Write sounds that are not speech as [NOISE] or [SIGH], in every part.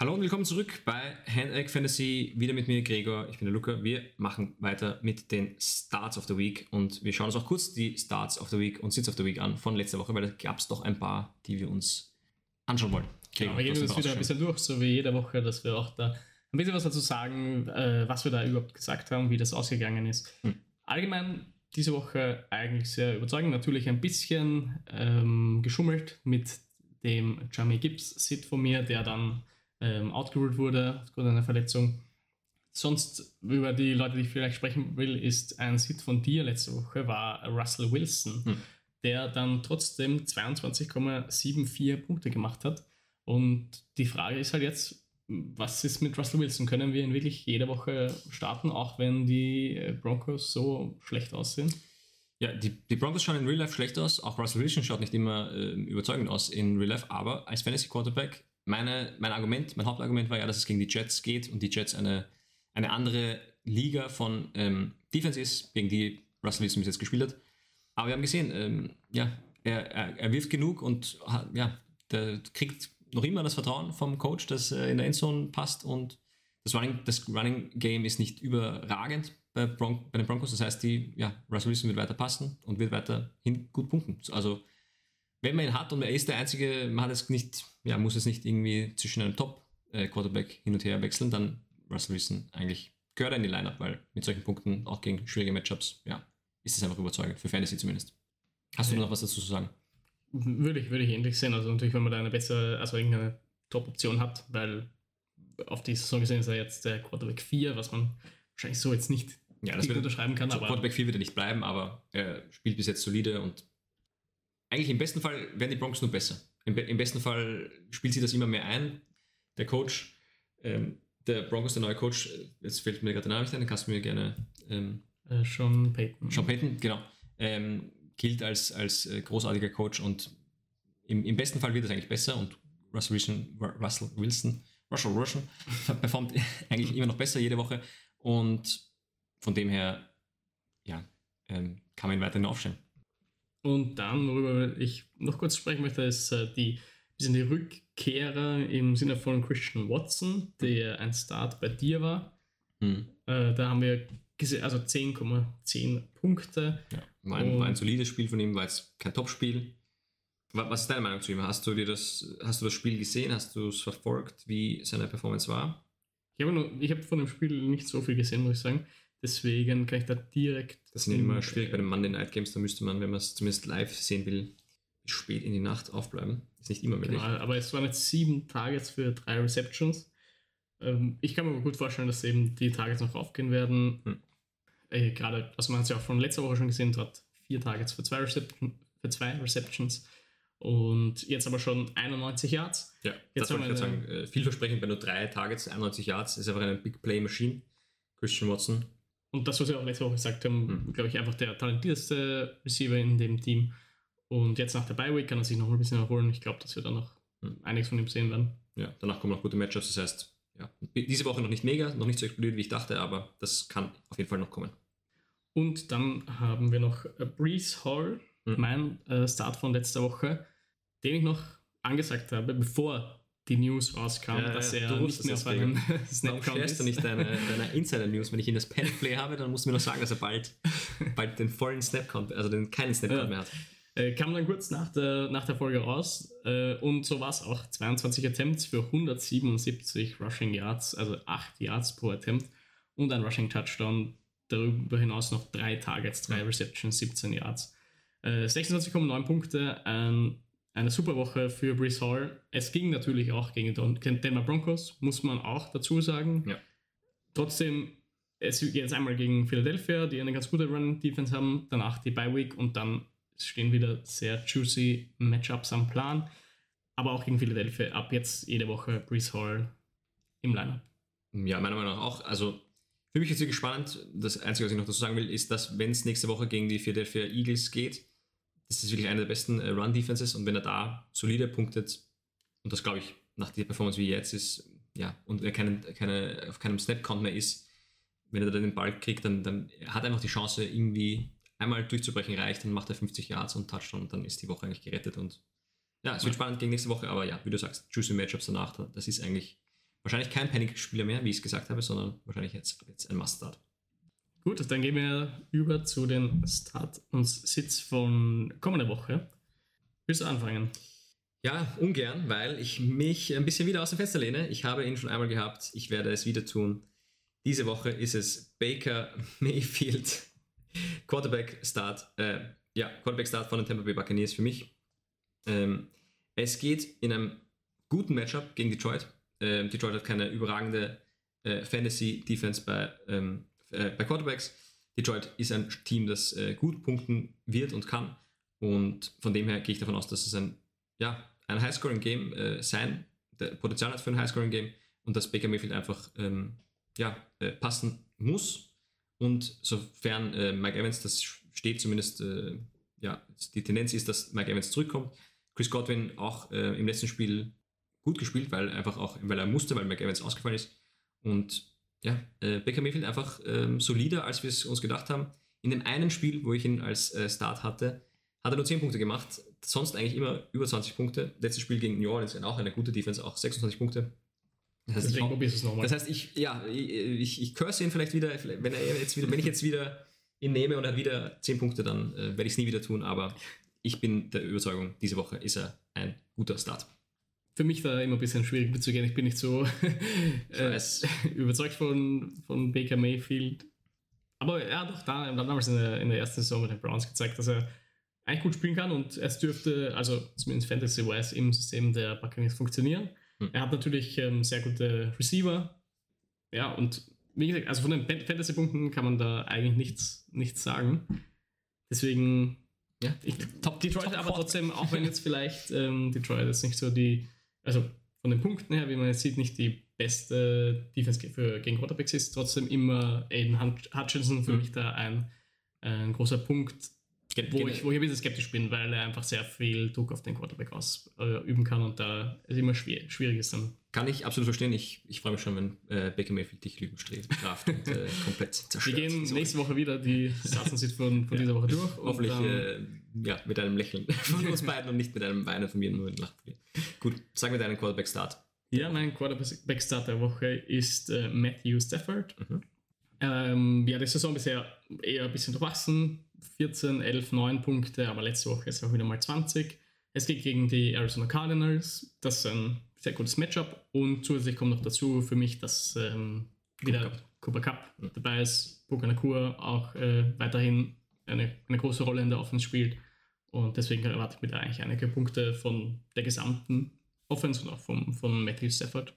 Hallo und willkommen zurück bei Handegg Fantasy. Wieder mit mir, Gregor. Ich bin der Luca. Wir machen weiter mit den Starts of the Week und wir schauen uns auch kurz die Starts of the Week und Sits of the Week an von letzter Woche, weil da gab es doch ein paar, die wir uns anschauen wollen. Gregor, genau, wir gehen das wieder ein bisschen durch, so wie jede Woche, dass wir auch da ein bisschen was dazu sagen, äh, was wir da überhaupt gesagt haben, wie das ausgegangen ist. Hm. Allgemein diese Woche eigentlich sehr überzeugend. Natürlich ein bisschen ähm, geschummelt mit dem Jamie Gibbs Sit von mir, der dann ähm, outgeruled wurde aufgrund einer Verletzung. Sonst über die Leute, die ich vielleicht sprechen will, ist ein Sit von dir letzte Woche, war Russell Wilson, hm. der dann trotzdem 22,74 Punkte gemacht hat. Und die Frage ist halt jetzt, was ist mit Russell Wilson? Können wir ihn wirklich jede Woche starten, auch wenn die äh, Broncos so schlecht aussehen? Ja, die, die Broncos schauen in Real Life schlecht aus. Auch Russell Wilson schaut nicht immer äh, überzeugend aus in Real Life. Aber als Fantasy Quarterback meine, mein Argument, mein Hauptargument war ja, dass es gegen die Jets geht und die Jets eine, eine andere Liga von ähm, Defense ist, gegen die Russell Wilson bis jetzt gespielt hat. Aber wir haben gesehen, ähm, ja, er, er, er, wirft genug und ja, der kriegt noch immer das Vertrauen vom Coach, dass er in der Endzone passt und das Running, das Running Game ist nicht überragend bei, Bron bei den Broncos. Das heißt, die, ja, Russell Wilson wird weiter passen und wird weiterhin gut punkten. Also wenn man ihn hat und er ist der Einzige, man hat es nicht, ja, muss es nicht irgendwie zwischen einem Top-Quarterback hin und her wechseln, dann Russell Wilson eigentlich gehört er in die Lineup, weil mit solchen Punkten, auch gegen schwierige Matchups, ja, ist es einfach überzeugend, für Fantasy zumindest. Hast du noch was dazu zu sagen? Würde ich, würde ich ähnlich sehen. Also natürlich, wenn man da eine bessere, also irgendeine Top-Option hat, weil auf die Saison gesehen ist er jetzt der Quarterback 4, was man wahrscheinlich so jetzt nicht ja, das wird, unterschreiben kann. Aber Quarterback 4 wird er nicht bleiben, aber er spielt bis jetzt solide und eigentlich im besten Fall werden die Broncos nur besser. Im, im besten Fall spielt sie das immer mehr ein. Der Coach, ähm, der Broncos, der neue Coach, äh, jetzt fällt mir gerade der Name nicht ein, den kannst du mir gerne. Ähm, äh, Sean Payton. Sean Payton, genau. Ähm, gilt als, als äh, großartiger Coach und im, im besten Fall wird es eigentlich besser und Russell Wilson, Russell Wilson, Russell Wilson [LAUGHS] performt [LAUGHS] eigentlich immer noch besser jede Woche und von dem her, ja, ähm, kann man ihn weiterhin aufstellen. Und dann, worüber ich noch kurz sprechen möchte, ist äh, die, sind die Rückkehrer im Sinne von Christian Watson, der ein Start bei dir war. Hm. Äh, da haben wir gesehen, also 10,10 Punkte. Ja, war ein, war ein, solides Spiel von ihm, war jetzt kein Topspiel. Was ist deine Meinung zu ihm? Hast du dir das, hast du das Spiel gesehen? Hast du es verfolgt, wie seine Performance war? Ich habe, nur, ich habe von dem Spiel nicht so viel gesehen, muss ich sagen. Deswegen kann ich da direkt. Das ist immer schwierig bei den Monday Night Games, da müsste man, wenn man es zumindest live sehen will, spät in die Nacht aufbleiben. Ist nicht immer möglich. Genau, aber es waren jetzt sieben Targets für drei Receptions. Ähm, ich kann mir gut vorstellen, dass eben die Targets noch aufgehen werden. Hm. Äh, gerade, also man hat es ja auch von letzter Woche schon gesehen, hat vier Targets für zwei, Reception, für zwei Receptions. Und jetzt aber schon 91 Yards. Ja, jetzt das wollte ich sagen. Äh, vielversprechend bei nur drei Targets, 91 Yards, ist einfach eine Big Play Machine. Christian Watson und das, was wir auch letzte Woche gesagt haben, mhm. glaube ich, einfach der talentierteste Receiver in dem Team. Und jetzt nach der Bye-Week kann er sich noch ein bisschen erholen. Ich glaube, dass wir dann noch mhm. einiges von ihm sehen werden. Ja, danach kommen noch gute Matchups. Das heißt, ja, diese Woche noch nicht mega, noch nicht so explodiert, wie ich dachte, aber das kann auf jeden Fall noch kommen. Und dann haben wir noch äh, Breeze Hall, mhm. mein äh, Start von letzter Woche, den ich noch angesagt habe, bevor die News rauskam, ja, dass er du nicht mehr auf einem [LAUGHS] Snap Warum ist. du nicht deine, deine Insider-News? Wenn ich ihn das Penplay habe, dann musst du mir noch sagen, dass er bald, [LAUGHS] bald den vollen Snap-Count, also den keinen Snap-Count ja. mehr hat. Äh, kam dann kurz nach der, nach der Folge raus äh, und so war es auch. 22 Attempts für 177 Rushing Yards, also 8 Yards pro Attempt und ein Rushing Touchdown. Darüber hinaus noch 3 Targets, 3 Receptions, 17 Yards. Äh, 26,9 Punkte, ein eine super Woche für Brees Hall. Es ging natürlich auch gegen den Denver Broncos, muss man auch dazu sagen. Ja. Trotzdem, es geht jetzt einmal gegen Philadelphia, die eine ganz gute Run-Defense haben, danach die Bye Week und dann stehen wieder sehr juicy Matchups am Plan. Aber auch gegen Philadelphia ab jetzt jede Woche Brees Hall im Lineup. Ja, meiner Meinung nach auch. Also für mich ist wirklich spannend. Das Einzige, was ich noch dazu sagen will, ist, dass wenn es nächste Woche gegen die Philadelphia Eagles geht, das ist wirklich eine der besten äh, Run-Defenses und wenn er da solide punktet, und das glaube ich nach der Performance wie jetzt ist, ja, und er keinen, keine, auf keinem Snap-Count mehr ist, wenn er dann den Ball kriegt, dann, dann hat er einfach die Chance, irgendwie einmal durchzubrechen, reicht, dann macht er 50 Yards und Touchdown und dann ist die Woche eigentlich gerettet und ja, es wird spannend gegen nächste Woche, aber ja, wie du sagst, juicy Matchups danach, das ist eigentlich wahrscheinlich kein Panic-Spieler mehr, wie ich es gesagt habe, sondern wahrscheinlich jetzt, jetzt ein Must-Start. Gut, dann gehen wir über zu den Start und Sitz von kommender Woche. Willst du anfangen? Ja, ungern, weil ich mich ein bisschen wieder aus dem Fenster lehne. Ich habe ihn schon einmal gehabt, ich werde es wieder tun. Diese Woche ist es Baker Mayfield, Quarterback Start, äh, ja, Quarterback Start von den Tampa Bay Buccaneers für mich. Ähm, es geht in einem guten Matchup gegen Detroit. Ähm, Detroit hat keine überragende äh, Fantasy-Defense bei, ähm, äh, bei Quarterbacks. Detroit ist ein Team, das äh, gut punkten wird und kann. Und von dem her gehe ich davon aus, dass es ein, ja, ein Highscoring-Game äh, sein, der Potenzial hat für ein Highscoring-Game und dass Baker Mayfield einfach ähm, ja, äh, passen muss. Und sofern äh, Mike Evans, das steht zumindest, äh, ja, die Tendenz ist, dass Mike Evans zurückkommt. Chris Godwin auch äh, im letzten Spiel gut gespielt, weil einfach auch, weil er musste, weil Mike Evans ausgefallen ist. Und ja, äh, Baker Mayfield einfach ähm, solider, als wir es uns gedacht haben. In dem einen Spiel, wo ich ihn als äh, Start hatte, hat er nur 10 Punkte gemacht. Sonst eigentlich immer über 20 Punkte. Letztes Spiel gegen New Orleans, auch eine gute Defense, auch 26 Punkte. Das heißt, Deswegen probierst es nochmal. Das heißt, ich, ja, ich, ich curse ihn vielleicht wieder, wenn, er jetzt wieder, wenn ich jetzt wieder ihn nehme und er hat wieder 10 Punkte, dann äh, werde ich es nie wieder tun. Aber ich bin der Überzeugung, diese Woche ist er ein guter Start. Für mich da immer ein bisschen schwierig mitzugehen. Ich bin nicht so [LAUGHS] äh, [LAUGHS] überzeugt von, von Baker Mayfield. Aber er hat auch da, damals in der, in der ersten Saison mit den Browns gezeigt, dass er eigentlich gut spielen kann und es dürfte, also zumindest Fantasy-wise, im System der Buccaneers funktionieren. Hm. Er hat natürlich ähm, sehr gute Receiver. Ja, und wie gesagt, also von den Fantasy-Punkten kann man da eigentlich nichts, nichts sagen. Deswegen, ja, ich, top Detroit, top aber trotzdem, auch wenn [LAUGHS] jetzt vielleicht ähm, Detroit jetzt nicht so die, also von den Punkten her, wie man jetzt sieht, nicht die beste Defense für, gegen Quarterbacks ist, trotzdem immer Aiden Hutchinson für mhm. mich da ein, ein großer Punkt, wo ich, wo ich ein bisschen skeptisch bin, weil er einfach sehr viel Druck auf den Quarterback ausüben äh, kann und da es immer schwer, schwierig ist dann. Kann ich absolut verstehen. Ich, ich freue mich schon, wenn äh, Baker Mayfield dich Lügen straft und äh, komplett zerstört. Wir gehen nächste Woche wieder die Sachen von, von ja. dieser Woche durch. Hoffentlich äh, ja, mit einem Lächeln [LAUGHS] von uns beiden und nicht mit einem Weinen von mir, nur ein Lachen. Gut, sag mir deinen Quarterback-Start. Ja, mein Quarterback-Start der Woche ist äh, Matthew Stafford. Mhm. Ähm, ja, die Saison bisher eher ein bisschen durchwachsen 14, 11, 9 Punkte, aber letzte Woche ist auch wieder mal 20. Es geht gegen die Arizona Cardinals. Das ist ein sehr gutes Matchup. Und zusätzlich kommt noch dazu für mich, dass ähm, wieder Cooper Cup mhm. dabei ist. Puka Nakur auch äh, weiterhin eine, eine große Rolle in der Offense spielt. Und deswegen erwarte ich mir da eigentlich einige Punkte von der gesamten Offense und auch vom, von Matthew Stafford.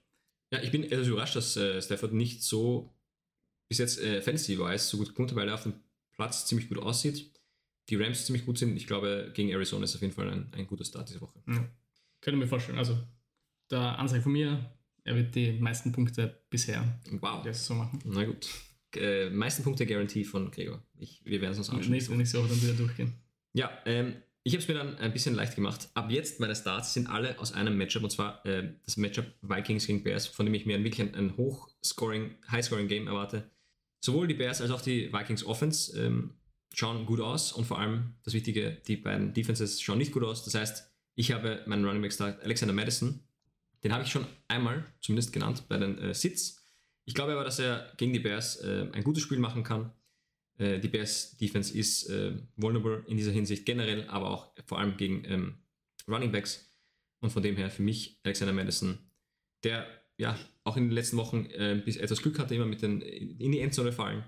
Ja, ich bin etwas überrascht, dass äh, Stafford nicht so bis jetzt äh, fantasy-wise so gut kommt, weil er auf dem Platz ziemlich gut aussieht. Die Rams ziemlich gut sind. Ich glaube, gegen Arizona ist auf jeden Fall ein, ein guter Start diese Woche. Ja. Könnte mir vorstellen. Also, der Ansage von mir, er wird die meisten Punkte bisher wow. der Saison machen. Na gut. Äh, meisten Punkte Garantie von Gregor. Ich, wir werden es uns anschauen. Nächste, nächste Woche dann wieder durchgehen. Ja, ähm, ich habe es mir dann ein bisschen leicht gemacht. Ab jetzt meine Starts sind alle aus einem Matchup und zwar äh, das Matchup Vikings gegen Bears, von dem ich mir wirklich ein, ein Hochscoring, Highscoring-Game erwarte sowohl die Bears als auch die Vikings Offense ähm, schauen gut aus und vor allem das Wichtige, die beiden Defenses schauen nicht gut aus. Das heißt, ich habe meinen Running Back Start Alexander Madison. Den habe ich schon einmal zumindest genannt bei den äh, Sits. Ich glaube aber, dass er gegen die Bears äh, ein gutes Spiel machen kann. Äh, die Bears Defense ist äh, vulnerable in dieser Hinsicht generell, aber auch vor allem gegen ähm, Running Backs. Und von dem her für mich Alexander Madison, der ja auch in den letzten Wochen äh, etwas Glück hatte, immer mit den in die Endzone fallen.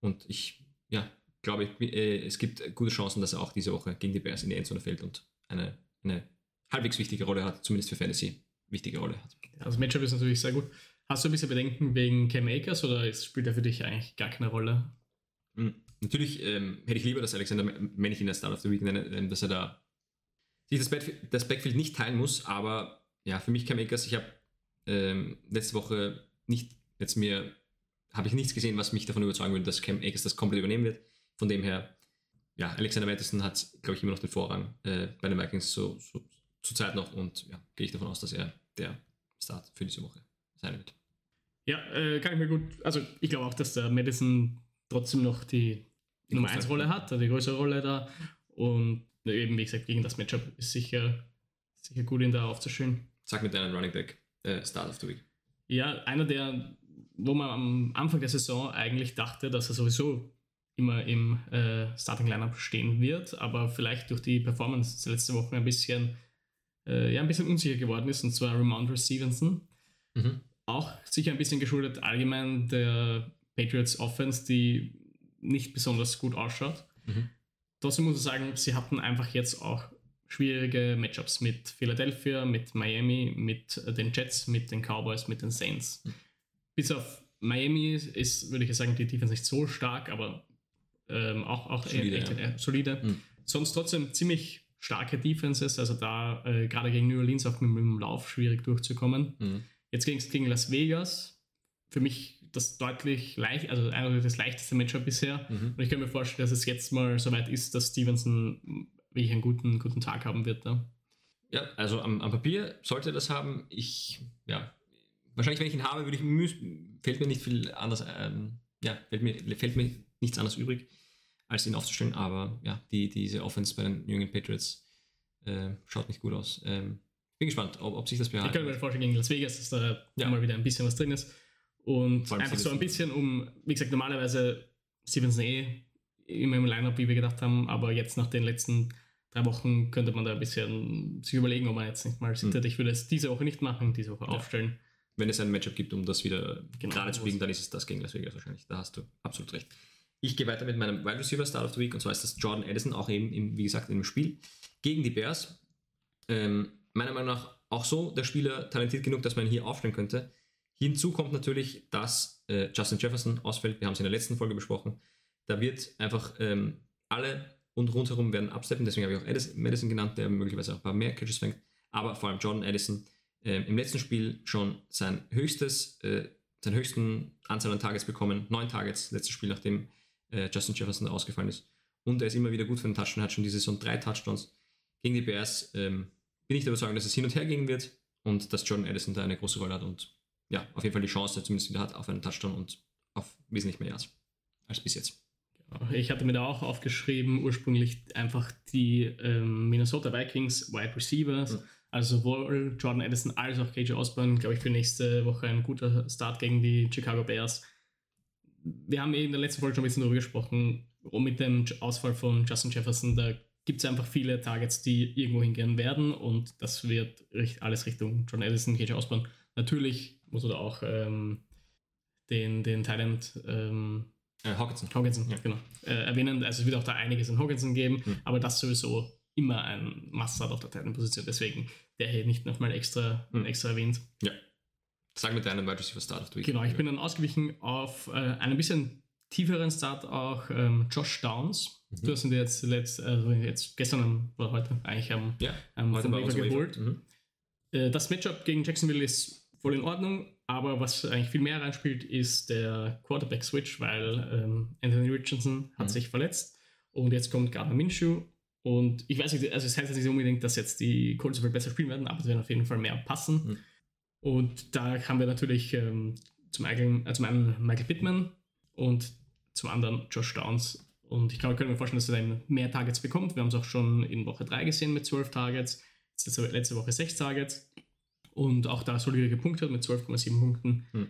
Und ich ja, glaube, ich, äh, es gibt gute Chancen, dass er auch diese Woche gegen die Bears in die Endzone fällt und eine, eine halbwegs wichtige Rolle hat, zumindest für Fantasy wichtige Rolle hat. Also Matchup ist natürlich sehr gut. Hast du ein bisschen Bedenken wegen Cam Akers oder spielt er für dich eigentlich gar keine Rolle? Mhm. Natürlich ähm, hätte ich lieber, dass Alexander, wenn ich ihn als Start of the Week nenne, ähm, dass er da sich das, Backfield, das Backfield nicht teilen muss, aber ja, für mich Cam Akers, ich habe ähm, letzte Woche nicht, jetzt mir, habe ich nichts gesehen, was mich davon überzeugen würde, dass Cam Akers das komplett übernehmen wird. Von dem her, ja, Alexander Madison hat, glaube ich, immer noch den Vorrang äh, bei den Vikings so, so zur Zeit noch und ja, gehe ich davon aus, dass er der Start für diese Woche sein wird. Ja, äh, kann ich mir gut, also ich glaube auch, dass der Madison trotzdem noch die, die Nummer 1 Rolle hat, die größere Rolle da und eben, wie gesagt, gegen das Matchup ist sicher, sicher gut, ihn da aufzustellen. Sag mit deinem Running Back äh, Start of the Week. Ja, einer der, wo man am Anfang der Saison eigentlich dachte, dass er sowieso immer im äh, Starting Lineup stehen wird, aber vielleicht durch die Performance letzte Woche ein bisschen, äh, ja, ein bisschen unsicher geworden ist, und zwar Ramondre Stevenson. Mhm. Auch sicher ein bisschen geschuldet allgemein der Patriots Offense, die nicht besonders gut ausschaut. Mhm. Trotzdem muss ich sagen, sie hatten einfach jetzt auch schwierige Matchups mit Philadelphia, mit Miami, mit den Jets, mit den Cowboys, mit den Saints. Mhm. Bis auf Miami ist, würde ich sagen, die Defense nicht so stark, aber ähm, auch, auch solide. Echt, ja. solide. Mhm. Sonst trotzdem ziemlich starke Defenses, also da äh, gerade gegen New Orleans auch mit, mit, dem Lauf schwierig durchzukommen. Mhm. Jetzt ging es gegen Las Vegas. Für mich das deutlich leicht, also das leichteste Matchup bisher. Mhm. Und ich kann mir vorstellen, dass es jetzt mal so weit ist, dass Stevenson wirklich einen guten, guten Tag haben wird. Ne? Ja, also am, am Papier sollte er das haben. Ich, ja, wahrscheinlich, wenn ich ihn habe, würde ich, fällt mir nicht viel anders, ähm, ja, fällt mir, fällt mir nichts anderes übrig, als ihn aufzustellen. Aber ja, die, diese Offense bei den jungen Patriots äh, schaut nicht gut aus. Ähm, bin gespannt, ob, ob sich das behalten Ich kann mir vorstellen, gegen Las Vegas, dass da ja. mal wieder ein bisschen was drin ist. Und einfach so ein bisschen um, wie gesagt, normalerweise Stevenson eh immer im Lineup, wie wir gedacht haben, aber jetzt nach den letzten drei Wochen könnte man da ein bisschen sich überlegen, ob man jetzt nicht mal sittert. Hm. Ich würde es diese Woche nicht machen, diese Woche ja. aufstellen. Wenn es ein Matchup gibt, um das wieder genau, gerade zu biegen, dann ist es das gegen Las Vegas wahrscheinlich. Da hast du absolut recht. Ich gehe weiter mit meinem Wide Receiver Start of the Week und zwar ist das Jordan Addison, auch eben, im, wie gesagt, im Spiel gegen die Bears. Ähm, meiner Meinung nach auch so der Spieler talentiert genug, dass man ihn hier aufstellen könnte. Hinzu kommt natürlich, dass äh, Justin Jefferson ausfällt. Wir haben es in der letzten Folge besprochen. Da wird einfach ähm, alle und rundherum werden absteppen. Deswegen habe ich auch Addison, Madison genannt, der möglicherweise auch ein paar mehr Catches fängt. Aber vor allem Jordan Addison äh, im letzten Spiel schon sein höchstes, äh, seinen höchsten Anzahl an Targets bekommen. Neun Targets, letztes Spiel, nachdem äh, Justin Jefferson ausgefallen ist. Und er ist immer wieder gut für den Touchdown, hat schon diese Saison drei Touchdowns. Gegen die Bears ähm, bin ich der Überzeugung, dass es hin und her gehen wird und dass Jordan Addison da eine große Rolle hat und ja, auf jeden Fall die Chance zumindest wieder hat auf einen Touchdown und auf wesentlich mehr Yards als bis jetzt. Ich hatte mir da auch aufgeschrieben, ursprünglich einfach die ähm, Minnesota Vikings Wide Receivers, mhm. also sowohl Jordan Addison als auch KJ Osborne, glaube ich, für nächste Woche ein guter Start gegen die Chicago Bears. Wir haben in der letzten Folge schon ein bisschen darüber gesprochen, mit dem Ausfall von Justin Jefferson, da gibt es einfach viele Targets, die irgendwo hingehen werden und das wird alles Richtung Jordan Addison, KJ Osborne. Natürlich muss er da auch ähm, den, den Thailand ähm, äh, Hawkinson. Hawkinson, ja. genau. Äh, erwähnen. Also es wird auch da einiges in Hawkinson geben, mhm. aber das sowieso immer ein Must-Start auf der Titan-Position. Deswegen der hier nicht nochmal extra, mhm. extra erwähnt. Ja. Sag mit deinem Wide Receiver Start of the Week. Genau, ich bin dann ausgewichen auf äh, einen bisschen tieferen Start auch ähm, Josh Downs. Mhm. Du hast ihn jetzt, letzt, also jetzt gestern oder heute eigentlich am, ja, am heute geholt. Mhm. Äh, das Matchup gegen Jacksonville ist voll in Ordnung. Aber was eigentlich viel mehr reinspielt, ist der Quarterback-Switch, weil ähm, Anthony Richardson hat mhm. sich verletzt und jetzt kommt Gardner Minshew. Und ich weiß nicht, also es heißt jetzt nicht unbedingt, dass jetzt die Colts viel besser spielen werden, aber sie werden auf jeden Fall mehr passen. Mhm. Und da haben wir natürlich ähm, zum, einen, äh, zum einen Michael Pittman und zum anderen Josh Downs. Und ich glaube, können mir vorstellen, dass er dann mehr Targets bekommt. Wir haben es auch schon in Woche 3 gesehen mit 12 Targets. Letzte Woche 6 Targets und auch da solide gepunktet mit 12,7 Punkten. Hm.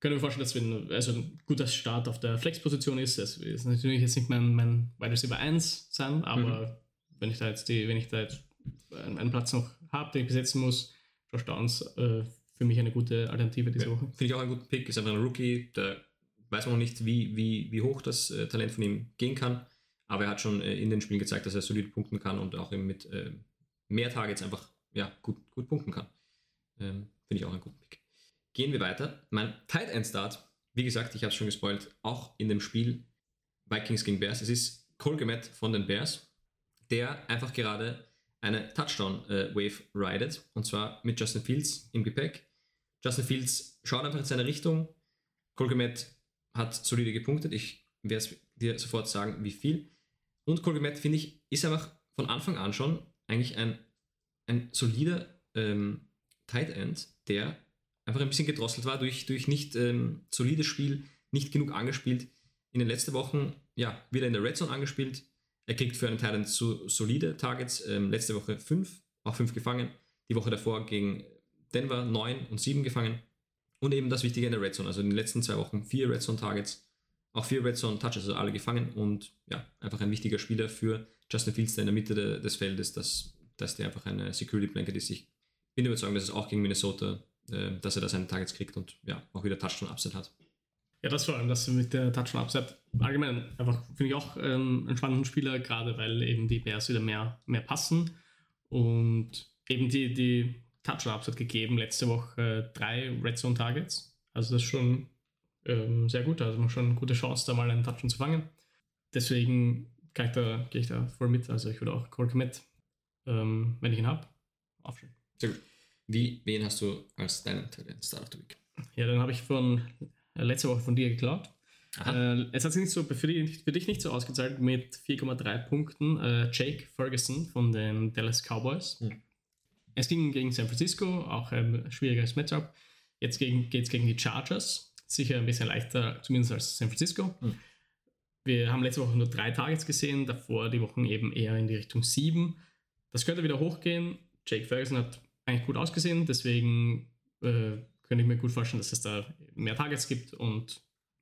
Können wir vorstellen, dass wir also ein guter Start auf der Flex-Position ist. Das ist natürlich jetzt nicht mein, mein Wide Receiver 1 sein, aber mhm. wenn ich da jetzt die, wenn ich da jetzt einen Platz noch habe, den ich besetzen muss, Josh Downs äh, für mich eine gute Alternative diese ja, Woche. Finde ich auch einen guten Pick. Ist einfach ein Rookie, da weiß man noch nicht, wie, wie, wie hoch das äh, Talent von ihm gehen kann. Aber er hat schon äh, in den Spielen gezeigt, dass er solide punkten kann und auch mit äh, mehr Targets einfach ja, gut, gut punkten kann. Ähm, Finde ich auch einen guten Pick. Gehen wir weiter. Mein Tight End Start, wie gesagt, ich habe es schon gespoilt, auch in dem Spiel Vikings gegen Bears. Es ist Cole Komet von den Bears, der einfach gerade eine Touchdown-Wave äh, ridet und zwar mit Justin Fields im Gepäck. Justin Fields schaut einfach in seine Richtung. Cole Komet hat solide gepunktet. Ich werde dir sofort sagen, wie viel. Und Cole Komet, finde ich, ist einfach von Anfang an schon eigentlich ein, ein solider ähm, Tight End, der einfach ein bisschen gedrosselt war durch, durch nicht ähm, solides Spiel, nicht genug angespielt. In den letzten Wochen, ja, wieder in der Red Zone angespielt. Er kriegt für einen Tight End so solide Targets. Ähm, letzte Woche 5, auch 5 gefangen. Die Woche davor gegen Denver 9 und 7 gefangen. Und eben das Wichtige in der Red Zone. Also in den letzten zwei Wochen vier Red Zone Targets, auch vier Red Zone Touches, also alle gefangen. Und ja, einfach ein wichtiger Spieler für Justin Fields, der in der Mitte de, des Feldes, dass, dass der einfach eine Security Blanket ist. Ich bin überzeugt, dass es auch gegen Minnesota, äh, dass er da seine Targets kriegt und ja, auch wieder Touchdown Upset hat. Ja, das vor allem, das mit der Touchdown Upset. Allgemein einfach finde ich auch ähm, einen spannenden Spieler, gerade weil eben die Bears wieder mehr, mehr passen und eben die, die Touchdown Upset gegeben, letzte Woche äh, drei Red Zone Targets. Also das ist schon ähm, sehr gut, also man hat schon eine gute Chance, da mal einen Touchdown zu fangen. Deswegen ich da, gehe ich da voll mit. Also ich würde auch Cole Komet, ähm, wenn ich ihn habe, aufstellen. Sehr gut. Wie, wen hast du als deinen Start of the Week? Ja, dann habe ich von äh, letzte Woche von dir geklaut. Äh, es hat sich nicht so, für, die, für, dich nicht so ausgezahlt mit 4,3 Punkten. Äh, Jake Ferguson von den Dallas Cowboys. Hm. Es ging gegen San Francisco, auch ein schwieriges Matchup. Jetzt geht es gegen die Chargers. Sicher ein bisschen leichter, zumindest als San Francisco. Hm. Wir haben letzte Woche nur drei Targets gesehen, davor die Wochen eben eher in die Richtung sieben. Das könnte wieder hochgehen. Jake Ferguson hat eigentlich gut ausgesehen, deswegen äh, könnte ich mir gut vorstellen, dass es da mehr Targets gibt und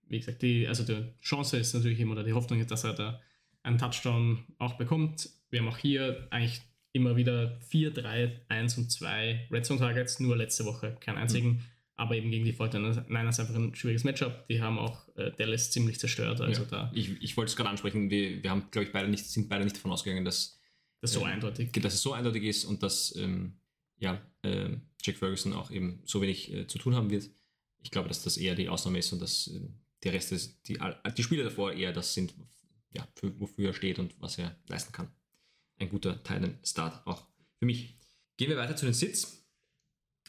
wie gesagt, die, also die Chance ist natürlich immer, oder die Hoffnung ist, dass er da einen Touchdown auch bekommt. Wir haben auch hier eigentlich immer wieder 4, 3, 1 und 2 Red Zone Targets, nur letzte Woche keinen einzigen, mhm. aber eben gegen die Fortinanders einfach ein schwieriges Matchup. Die haben auch äh, Dallas ziemlich zerstört. Also ja. da ich, ich wollte es gerade ansprechen, wir, wir haben, glaube ich, beide nicht, sind beide nicht davon ausgegangen, dass das so äh, eindeutig. Dass es so eindeutig ist und dass ähm, ja, äh, Jack Ferguson auch eben so wenig äh, zu tun haben wird. Ich glaube, dass das eher die Ausnahme ist und dass äh, der Rest ist, die, die Spiele davor eher das sind, ja, für, wofür er steht und was er leisten kann. Ein guter Titan-Start auch für mich. Gehen wir weiter zu den Sits.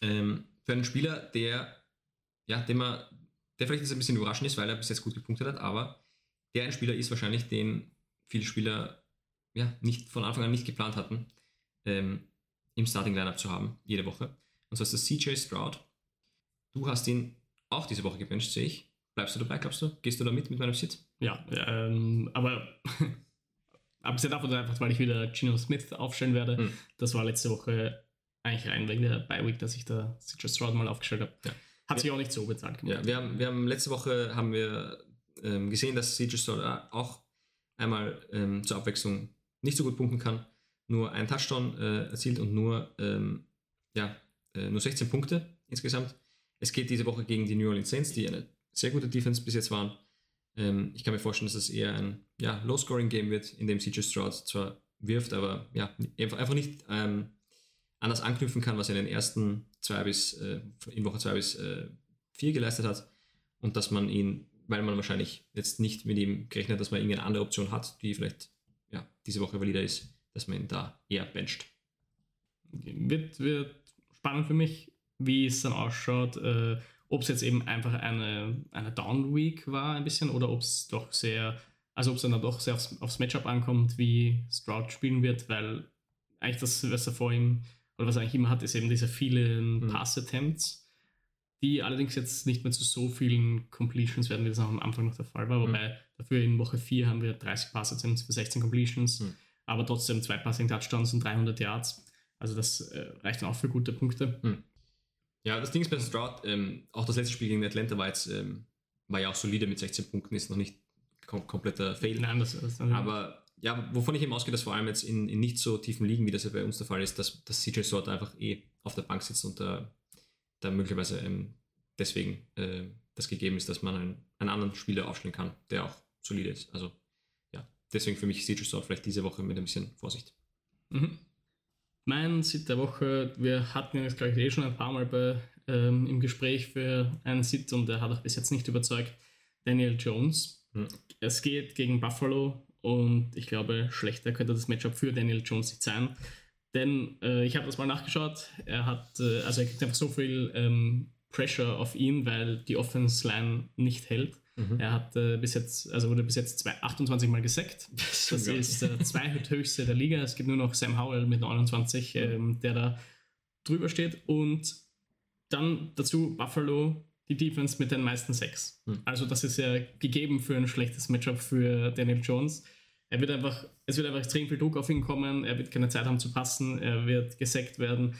Ähm, für einen Spieler, der, ja, dem man, der vielleicht ein bisschen überraschend ist, weil er bis jetzt gut gepunktet hat, aber der ein Spieler ist wahrscheinlich, den viele Spieler ja, nicht von Anfang an nicht geplant hatten, ähm, im Starting Lineup zu haben, jede Woche. Und zwar ist das CJ Stroud. Du hast ihn auch diese Woche gewünscht, sehe ich. Bleibst du dabei, glaubst du? Gehst du da mit mit meinem Sit? Ja, ähm, aber abgesehen davon einfach, weil ich wieder Gino Smith aufstellen werde. Hm. Das war letzte Woche eigentlich rein wegen der Bye Week, dass ich da CJ Stroud mal aufgestellt habe. Ja. Hat sich auch nicht so bezahlt gemacht. Ja, wir haben, wir haben letzte Woche haben wir ähm, gesehen, dass CJ Stroud auch einmal ähm, zur Abwechslung nicht so gut punkten kann, nur einen Touchdown äh, erzielt und nur, ähm, ja, äh, nur 16 Punkte insgesamt. Es geht diese Woche gegen die New Orleans Saints, die eine sehr gute Defense bis jetzt waren. Ähm, ich kann mir vorstellen, dass es eher ein ja, Low-Scoring-Game wird, in dem CJ Stroud zwar wirft, aber ja, einfach nicht ähm, anders anknüpfen kann, was er in den ersten zwei bis, äh, in Woche zwei bis äh, vier geleistet hat. Und dass man ihn, weil man wahrscheinlich jetzt nicht mit ihm gerechnet hat, dass man irgendeine andere Option hat, die vielleicht ja, diese Woche valider ist, dass man ihn da eher bencht. Wird, wird spannend für mich, wie es dann ausschaut. Äh, ob es jetzt eben einfach eine, eine Down Week war ein bisschen oder ob es doch sehr, also ob es dann doch sehr aufs, aufs, Matchup ankommt, wie Stroud spielen wird, weil eigentlich das, was er vor ihm oder was er eigentlich immer hat, ist eben diese vielen mhm. Pass-Attempts, die allerdings jetzt nicht mehr zu so vielen Completions werden, wie das auch am Anfang noch der Fall war, wobei mhm. dafür in Woche 4 haben wir 30 Pass-Attempts für 16 Completions, mhm. aber trotzdem zwei Passing-Touchdowns und 300 Yards. Also das äh, reicht dann auch für gute Punkte. Ja, das Ding ist bei Stroud, ähm, auch das letzte Spiel gegen Atlanta war jetzt, ähm, war ja auch solide mit 16 Punkten, ist noch nicht kom kompletter Fail. Nein, das ist Aber ja, wovon ich eben ausgehe, dass vor allem jetzt in, in nicht so tiefen Ligen, wie das ja bei uns der Fall ist, dass, dass CJ Stroud einfach eh auf der Bank sitzt und da, da möglicherweise ähm, deswegen äh, das gegeben ist, dass man einen, einen anderen Spieler aufstellen kann, der auch solide ist. Also ja, deswegen für mich CJ Stroud vielleicht diese Woche mit ein bisschen Vorsicht. Mhm. Mein Sit der Woche, wir hatten ihn jetzt, glaube ich, eh schon ein paar Mal bei, ähm, im Gespräch für einen Sit und er hat auch bis jetzt nicht überzeugt. Daniel Jones. Mhm. Es geht gegen Buffalo und ich glaube, schlechter könnte das Matchup für Daniel Jones nicht sein. Denn äh, ich habe das mal nachgeschaut. Er hat, äh, also er kriegt einfach so viel ähm, Pressure auf ihn, weil die Offense Line nicht hält. Mhm. Er hat äh, bis jetzt, also wurde bis jetzt zwei, 28 Mal gesackt. Das, [LAUGHS] das ist der äh, zweithöchste der Liga. Es gibt nur noch Sam Howell mit 29, mhm. ähm, der da drüber steht. Und dann dazu Buffalo, die Defense mit den meisten Sacks. Mhm. Also das ist ja gegeben für ein schlechtes Matchup für Daniel Jones. Er wird einfach, es wird einfach extrem viel Druck auf ihn kommen. Er wird keine Zeit haben zu passen. Er wird gesackt werden.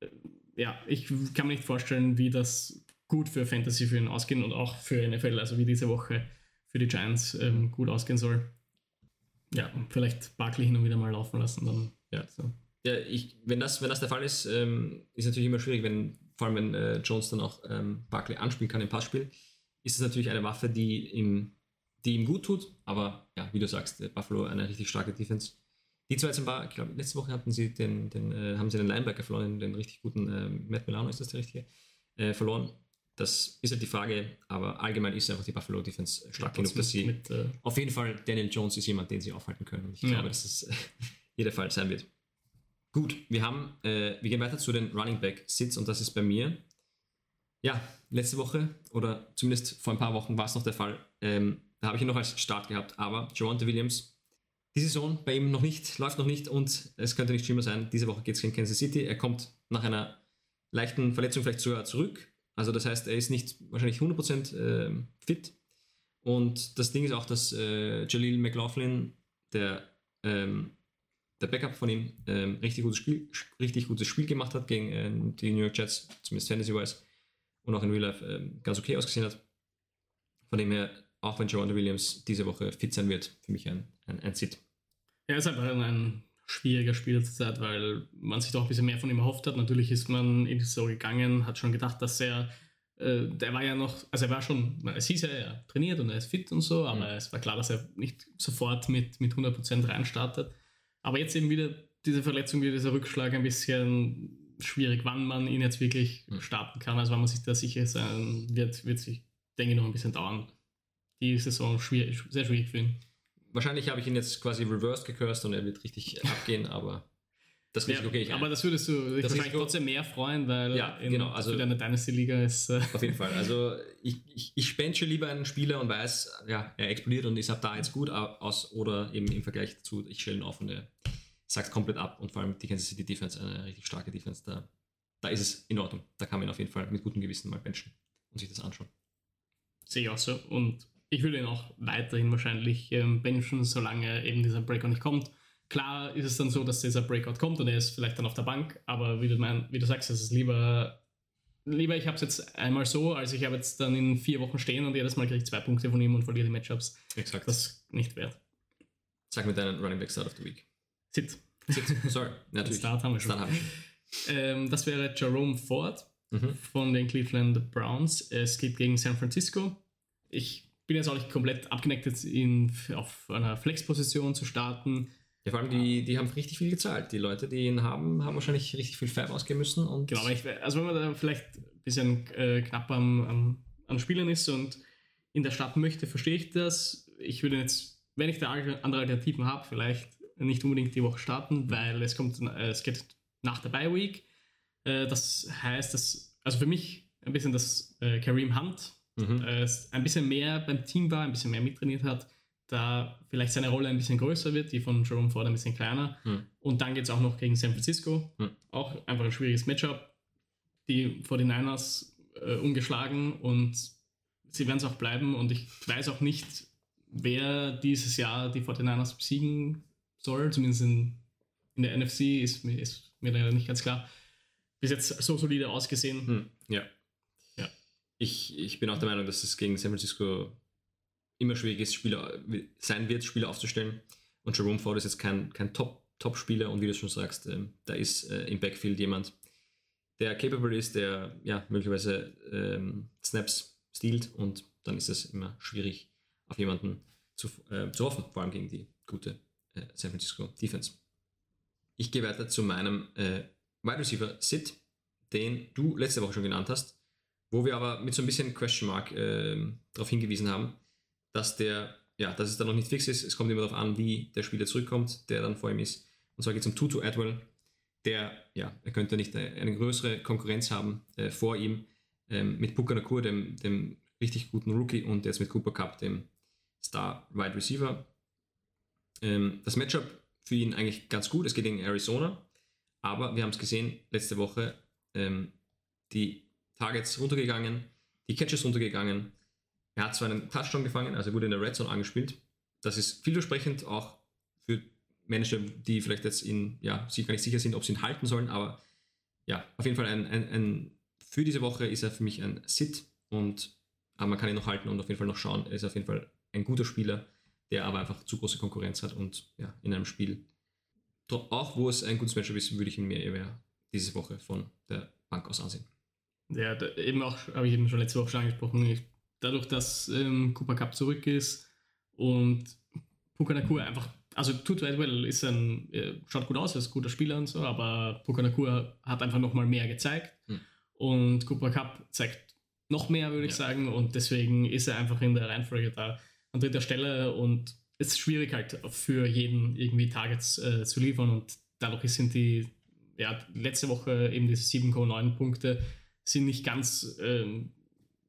Äh, ja, ich kann mir nicht vorstellen, wie das gut für Fantasy für ihn ausgehen und auch für NFL, also wie diese Woche für die Giants ähm, gut ausgehen soll. Ja, vielleicht Barkley hin und wieder mal laufen lassen, dann ja. So. Ja, ich, wenn, das, wenn das der Fall ist, ähm, ist natürlich immer schwierig, wenn, vor allem wenn äh, Jones dann auch ähm, Barkley anspielen kann im Passspiel, ist es natürlich eine Waffe, die ihm, die ihm gut tut, aber ja, wie du sagst, Buffalo eine richtig starke Defense. Die zwei zum ich glaube, letzte Woche hatten sie den, den, äh, haben sie den Linebacker verloren, den richtig guten äh, Matt Milano, ist das der richtige, äh, verloren. Das ist halt die Frage, aber allgemein ist einfach die Buffalo Defense stark genug, dass sie mit, äh, auf jeden Fall Daniel Jones ist jemand, den sie aufhalten können. Und ich ja. glaube, dass es [LAUGHS] jeder Fall sein wird. Gut, wir haben, äh, wir gehen weiter zu den Running Back Sits und das ist bei mir. Ja, letzte Woche oder zumindest vor ein paar Wochen war es noch der Fall. Ähm, da habe ich ihn noch als Start gehabt, aber Javante Williams die Saison bei ihm noch nicht, läuft noch nicht und es könnte nicht schlimmer sein. Diese Woche geht es gegen Kansas City. Er kommt nach einer leichten Verletzung vielleicht sogar zurück. Also das heißt, er ist nicht wahrscheinlich 100% äh, fit. Und das Ding ist auch, dass äh, Jaleel McLaughlin, der, ähm, der Backup von ihm, ähm, richtig, gutes Spiel, richtig gutes Spiel gemacht hat gegen äh, die New York Jets, zumindest Fantasy-wise, und auch in Real Life äh, ganz okay ausgesehen hat. Von dem her, auch wenn Joanna Williams diese Woche fit sein wird, für mich ein, ein, ein Sit. Er ist einfach ein schwieriger Spieler zur Zeit, weil man sich doch ein bisschen mehr von ihm erhofft hat. Natürlich ist man in die Saison gegangen, hat schon gedacht, dass er, äh, der war ja noch, also er war schon, es hieß ja, er trainiert und er ist fit und so, aber mhm. es war klar, dass er nicht sofort mit, mit 100% reinstartet. Aber jetzt eben wieder diese Verletzung, wieder dieser Rückschlag ein bisschen schwierig, wann man ihn jetzt wirklich mhm. starten kann. Also wenn man sich da sicher sein wird, wird sich, denke ich, noch ein bisschen dauern. Die Saison schwierig, sehr schwierig für ihn. Wahrscheinlich habe ich ihn jetzt quasi reversed gecursed und er wird richtig [LAUGHS] abgehen, aber das Risiko ja, gehe ich Aber das würdest du dich wahrscheinlich trotzdem mehr freuen, weil ja, in, genau, also für deine Dynasty-Liga ist. Äh auf jeden Fall. Also ich, ich, ich spende lieber einen Spieler und weiß, ja, er explodiert und ist ab da jetzt gut aus oder eben im Vergleich dazu, ich stelle ihn auf und er sagt komplett ab und vor allem die Kansas City Defense, eine richtig starke Defense, da, da ist es in Ordnung. Da kann man ihn auf jeden Fall mit gutem Gewissen mal benchen und sich das anschauen. Sehe ich auch so. Und ich würde ihn auch weiterhin wahrscheinlich ähm, benchen, solange eben dieser Breakout nicht kommt. Klar ist es dann so, dass dieser Breakout kommt und er ist vielleicht dann auf der Bank, aber wie du, mein, wie du sagst, es ist lieber, lieber ich habe es jetzt einmal so, als ich habe jetzt dann in vier Wochen stehen und jedes Mal kriege ich zwei Punkte von ihm und verliere die Matchups. Exakt. Das ist nicht wert. Sag mir deinen Running Back Start of the Week. Sit. Sit, sorry. [LAUGHS] Natürlich. Start haben wir schon. Haben wir schon. Ähm, das wäre Jerome Ford mhm. von den Cleveland Browns. Es geht gegen San Francisco. Ich bin jetzt auch nicht komplett abgeneigt, jetzt in, auf einer Flex-Position zu starten. Ja, vor allem die, die haben richtig viel gezahlt. Die Leute, die ihn haben, haben wahrscheinlich richtig viel Fab ausgeben müssen. Und genau, also wenn man da vielleicht ein bisschen äh, knapp am, am, am Spielen ist und in der Stadt möchte, verstehe ich das. Ich würde jetzt, wenn ich da andere Alternativen habe, vielleicht nicht unbedingt die Woche starten, weil es kommt, äh, es geht nach der Bye Week. Äh, das heißt, dass, also für mich ein bisschen das äh, Kareem Hunt mhm. äh, ein bisschen mehr beim Team war, ein bisschen mehr mittrainiert hat, da vielleicht seine Rolle ein bisschen größer wird, die von Jerome Ford ein bisschen kleiner. Mhm. Und dann geht es auch noch gegen San Francisco. Mhm. Auch einfach ein schwieriges Matchup. Die 49ers äh, ungeschlagen und sie werden es auch bleiben. Und ich weiß auch nicht, wer dieses Jahr die 49ers besiegen soll. Zumindest in, in der NFC ist, ist mir leider nicht ganz klar. Bis jetzt so solide ausgesehen. Hm. Ja ich, ich bin auch der Meinung, dass es gegen San Francisco immer schwierig ist, Spieler, sein wird, Spieler aufzustellen. Und Jerome Ford ist jetzt kein, kein Top-Spieler und wie du schon sagst, äh, da ist äh, im Backfield jemand, der capable ist, der ja möglicherweise ähm, Snaps stiehlt und dann ist es immer schwierig, auf jemanden zu, äh, zu hoffen, vor allem gegen die gute äh, San Francisco Defense. Ich gehe weiter zu meinem äh, Wide Receiver Sid, den du letzte Woche schon genannt hast wo wir aber mit so ein bisschen Question Mark äh, darauf hingewiesen haben, dass der, ja, dass es da noch nicht fix ist. Es kommt immer darauf an, wie der Spieler zurückkommt, der dann vor ihm ist. Und zwar geht es um Tutu Adwell, der, ja, er könnte nicht eine größere Konkurrenz haben äh, vor ihm ähm, mit Puka Nakur, dem, dem richtig guten Rookie, und jetzt mit Cooper Cup, dem Star Wide Receiver. Ähm, das Matchup für ihn eigentlich ganz gut. Es geht gegen Arizona, aber wir haben es gesehen letzte Woche. Ähm, die Targets runtergegangen, die Catches runtergegangen. Er hat zwar einen Touchdown gefangen, also wurde in der Red Zone angespielt. Das ist vielversprechend auch für Manager, die vielleicht jetzt in, ja, sich gar nicht sicher sind, ob sie ihn halten sollen, aber ja, auf jeden Fall ein, ein, ein für diese Woche ist er für mich ein Sit und aber man kann ihn noch halten und auf jeden Fall noch schauen. Er ist auf jeden Fall ein guter Spieler, der aber einfach zu große Konkurrenz hat und ja, in einem Spiel, auch wo es ein gutes Matchup ist, würde ich ihn mehr eher diese Woche von der Bank aus ansehen. Ja, da, eben auch, habe ich eben schon letzte Woche schon angesprochen, ich, dadurch, dass ähm, Cooper Cup zurück ist und Puka Nakua einfach, also tut well, ist ein, äh, schaut gut aus, ist ein guter Spieler und so, aber Puka Nakua hat einfach nochmal mehr gezeigt hm. und Cooper Cup zeigt noch mehr, würde ich ja. sagen, und deswegen ist er einfach in der Reihenfolge da an dritter Stelle und es ist schwierig halt für jeden irgendwie Targets äh, zu liefern und dadurch sind die, ja, letzte Woche eben diese 7,9 Punkte sind nicht ganz, ähm,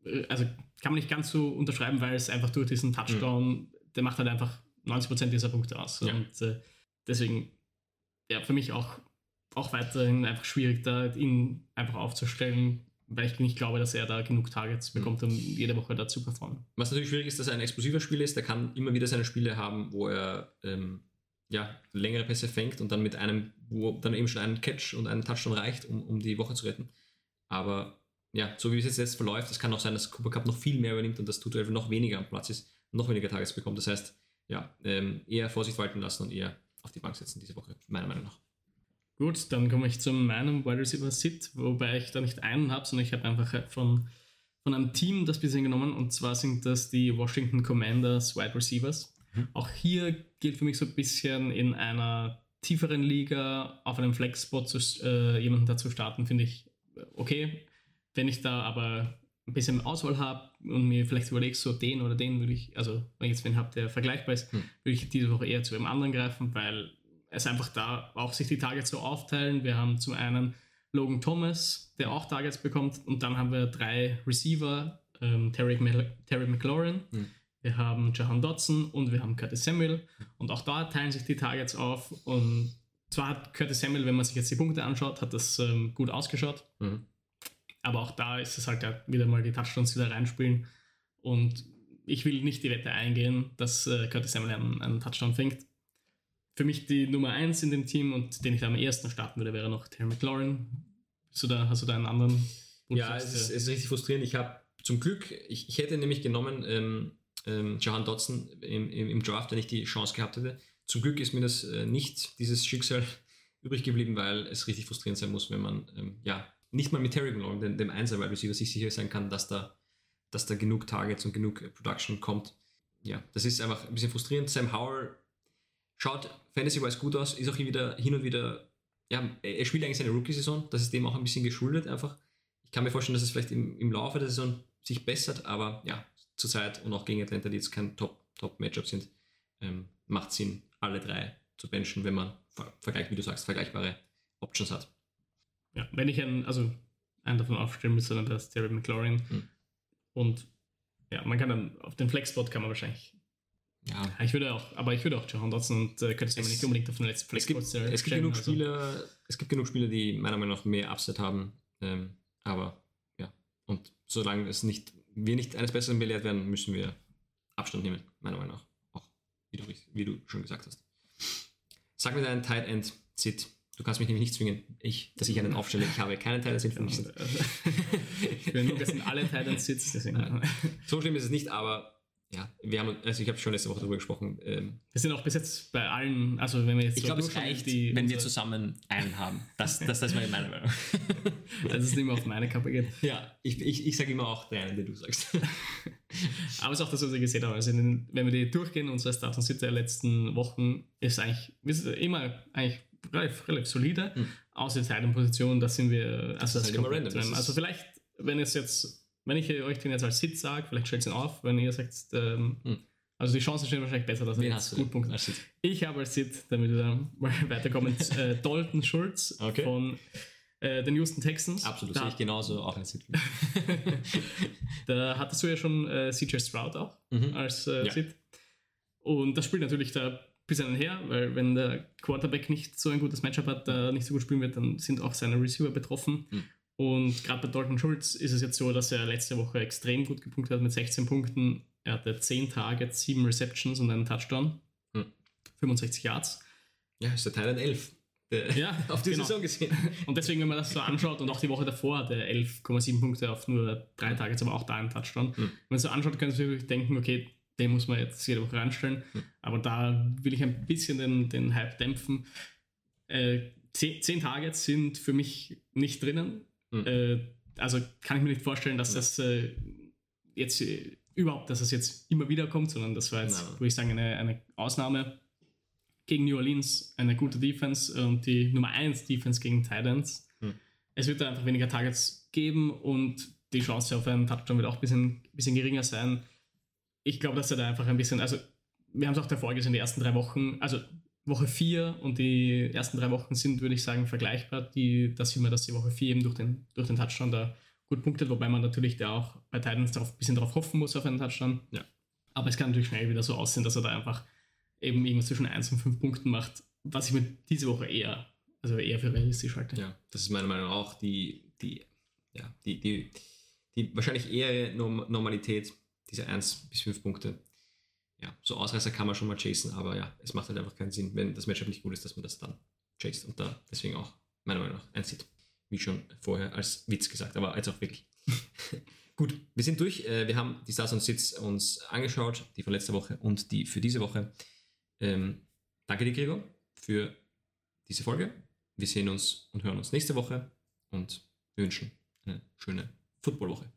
äh, also kann man nicht ganz so unterschreiben, weil es einfach durch diesen Touchdown, mhm. der macht halt einfach 90% dieser Punkte aus. Ja. Und äh, deswegen, ja, für mich auch, auch weiterhin einfach schwierig, da ihn einfach aufzustellen, weil ich nicht glaube, dass er da genug Targets mhm. bekommt, um jede Woche da zu performen. Was natürlich schwierig ist, dass er ein explosiver Spieler ist. Der kann immer wieder seine Spiele haben, wo er ähm, ja, längere Pässe fängt und dann mit einem, wo dann eben schon ein Catch und ein Touchdown reicht, um, um die Woche zu retten. Aber ja, so wie es jetzt verläuft, es kann auch sein, dass Cooper Cup noch viel mehr übernimmt und dass Tutu noch weniger am Platz ist, noch weniger Tages bekommt. Das heißt, ja, ähm, eher Vorsicht walten lassen und eher auf die Bank setzen diese Woche, meiner Meinung nach. Gut, dann komme ich zu meinem Wide Receiver Sit, wobei ich da nicht einen habe, sondern ich habe einfach von, von einem Team das bisschen genommen und zwar sind das die Washington Commanders Wide Receivers. Mhm. Auch hier gilt für mich so ein bisschen in einer tieferen Liga auf einem Flex-Spot äh, jemanden dazu starten, finde ich okay. Wenn ich da aber ein bisschen Auswahl habe und mir vielleicht überlegst, so den oder den würde ich, also wenn ich jetzt wen habe, der vergleichbar ist, hm. würde ich diese Woche eher zu einem anderen greifen, weil es einfach da auch sich die Targets so aufteilen. Wir haben zum einen Logan Thomas, der auch Targets bekommt, und dann haben wir drei Receiver, ähm, Terry, Terry McLaurin, hm. wir haben Jahan Dodson und wir haben Curtis Samuel. Und auch da teilen sich die Targets auf. Und zwar hat Curtis Samuel, wenn man sich jetzt die Punkte anschaut, hat das ähm, gut ausgeschaut. Mhm. Aber auch da ist es halt wieder mal die Touchdowns wieder reinspielen. Und ich will nicht die Wette eingehen, dass äh, Curtis Samuel einen, einen, Touchdown fängt. Für mich die Nummer 1 in dem Team und den ich da am ersten starten würde, wäre noch Terry McLaurin. Hast du da, hast du da einen anderen? Ja, es ist, es ist, richtig frustrierend. Ich habe zum Glück, ich, ich, hätte nämlich genommen ähm, ähm, Jahan Dodson im, im, im, Draft, wenn ich die Chance gehabt hätte. Zum Glück ist mir das äh, nicht, dieses Schicksal [LAUGHS] übrig geblieben, weil es richtig frustrierend sein muss, wenn man ähm, ja, nicht mal mit Terry McLaurin, dem, dem Einser Wide Receiver, sich sicher sein kann, dass da, dass da genug Targets und genug äh, Production kommt. Ja, das ist einfach ein bisschen frustrierend. Sam Howell schaut Fantasy-wise gut aus, ist auch hier wieder hin und wieder, ja, er spielt eigentlich seine Rookie-Saison, das ist dem auch ein bisschen geschuldet einfach. Ich kann mir vorstellen, dass es vielleicht im, im Laufe der Saison sich bessert, aber ja, zurzeit und auch gegen Atlanta, die jetzt kein Top-Matchup Top sind, ähm, macht Sinn, alle drei zu benchen, wenn man vergleicht, wie du sagst, vergleichbare Options hat. Ja, wenn ich einen, also einen davon aufstellen müsste, dann wäre es Terry McLaurin. Hm. Und ja, man kann dann auf den Flexspot kann man wahrscheinlich. Ja. Ich würde auch, aber ich würde auch Johan Dotson und äh, könnte es nicht unbedingt auf den letzten Flexspot es gibt, es gibt genug also. Spieler, Es gibt genug Spieler, die meiner Meinung nach mehr Upset haben. Ähm, aber ja, und solange es nicht, wir nicht eines Besseren belehrt werden, müssen wir Abstand nehmen, meiner Meinung nach. Wie du, wie du schon gesagt hast. Sag mir deinen Tight End Sit. Du kannst mich nämlich nicht zwingen, ich, dass ich einen aufstelle. Ich habe keinen Teil des Sitzes. [LAUGHS] ich will nur, dass in alle Teile des Sitzes. So schlimm ist es nicht, aber ja, wir haben, also ich habe schon letzte Woche darüber gesprochen. Ähm, wir sind auch bis jetzt bei allen, also wenn wir jetzt. Ich so glaube, es reicht, die, wenn wir zusammen einen haben. Das, das, das ist meine Meinung. [LAUGHS] Dass es nicht mehr auf meine Kappe geht. Ja, ich, ich, ich sage immer auch den, den du sagst. [LAUGHS] Aber es ist auch das, was wir gesehen haben. Also den, wenn wir die durchgehen, unsere Start und Sit der letzten Wochen, ist eigentlich, ist immer eigentlich relativ, relativ solide. Mhm. Außer die Position, da sind wir. Also, das das halt random, also vielleicht, wenn es jetzt, wenn ich euch den jetzt als Sit sage, vielleicht stellt es ihn auf, wenn ihr sagt, ähm, mhm. also die Chancen stehen wahrscheinlich besser, dass er jetzt gut punktet. Ich habe als Sit, damit wir dann [LAUGHS] weiterkommen, äh, [LAUGHS] Dalton Schulz okay. von äh, den Houston Texans. Absolut, da, sehe ich genauso auch als Sit. [LAUGHS] da hattest du ja schon äh, CJ Stroud auch mhm. als äh, ja. Sit. Und das spielt natürlich da bisschen her, weil wenn der Quarterback nicht so ein gutes Matchup hat, da nicht so gut spielen wird, dann sind auch seine Receiver betroffen. Mhm. Und gerade bei Dalton Schulz ist es jetzt so, dass er letzte Woche extrem gut gepunktet hat mit 16 Punkten. Er hatte 10 Targets, 7 Receptions und einen Touchdown. Mhm. 65 Yards. Ja, ist der Teil 11. der, Ja, [LAUGHS] auf die genau. Saison gesehen. [LAUGHS] Und deswegen, wenn man das so anschaut, und auch die Woche davor hat er 11,7 Punkte auf nur drei Tage, jetzt aber auch da ein Touchdown. Hm. Wenn man so anschaut, kann man sich wirklich denken, okay, den muss man jetzt jede Woche ranstellen. Hm. Aber da will ich ein bisschen den, den Hype dämpfen. Äh, zehn, zehn Targets sind für mich nicht drinnen. Hm. Äh, also kann ich mir nicht vorstellen, dass Ja. das äh, jetzt äh, überhaupt, dass das jetzt immer wieder kommt, sondern das war jetzt, Nein, würde ich sagen, eine, eine Ausnahme gegen New Orleans eine gute Defense und die Nummer 1 Defense gegen Titans. Hm. Es wird da einfach weniger Targets geben und die Chance auf einen Touchdown wird auch ein bisschen, bisschen geringer sein. Ich glaube, dass er da einfach ein bisschen, also wir haben es auch davor gesehen, die ersten drei Wochen, also Woche 4 und die ersten drei Wochen sind, würde ich sagen, vergleichbar. Die, da sieht man, dass die Woche 4 eben durch den, durch den Touchdown da gut punktet, wobei man natürlich da auch bei Titans darauf, ein bisschen darauf hoffen muss auf einen Touchdown. Ja. Aber es kann natürlich schnell wieder so aussehen, dass er da einfach eben irgendwas zwischen 1 und 5 Punkten macht, was ich mir diese Woche eher, also eher für realistisch halte. Ja, das ist meiner Meinung nach auch die, die, ja, die, die, die wahrscheinlich eher Norm Normalität, diese 1 bis 5 Punkte. Ja, so Ausreißer kann man schon mal chasen, aber ja, es macht halt einfach keinen Sinn, wenn das Matchup nicht gut ist, dass man das dann chased und da deswegen auch meiner Meinung nach einzieht. Wie schon vorher als Witz gesagt, aber jetzt auch wirklich. [LAUGHS] Gut, wir sind durch. Äh, Wir haben die Stars und Sits uns angeschaut, die von letzter Woche und die für diese Woche. Ähm, danke dir, Gregor, für diese Folge. Wir sehen uns und hören uns nächste Woche und wünschen eine schöne Footballwoche.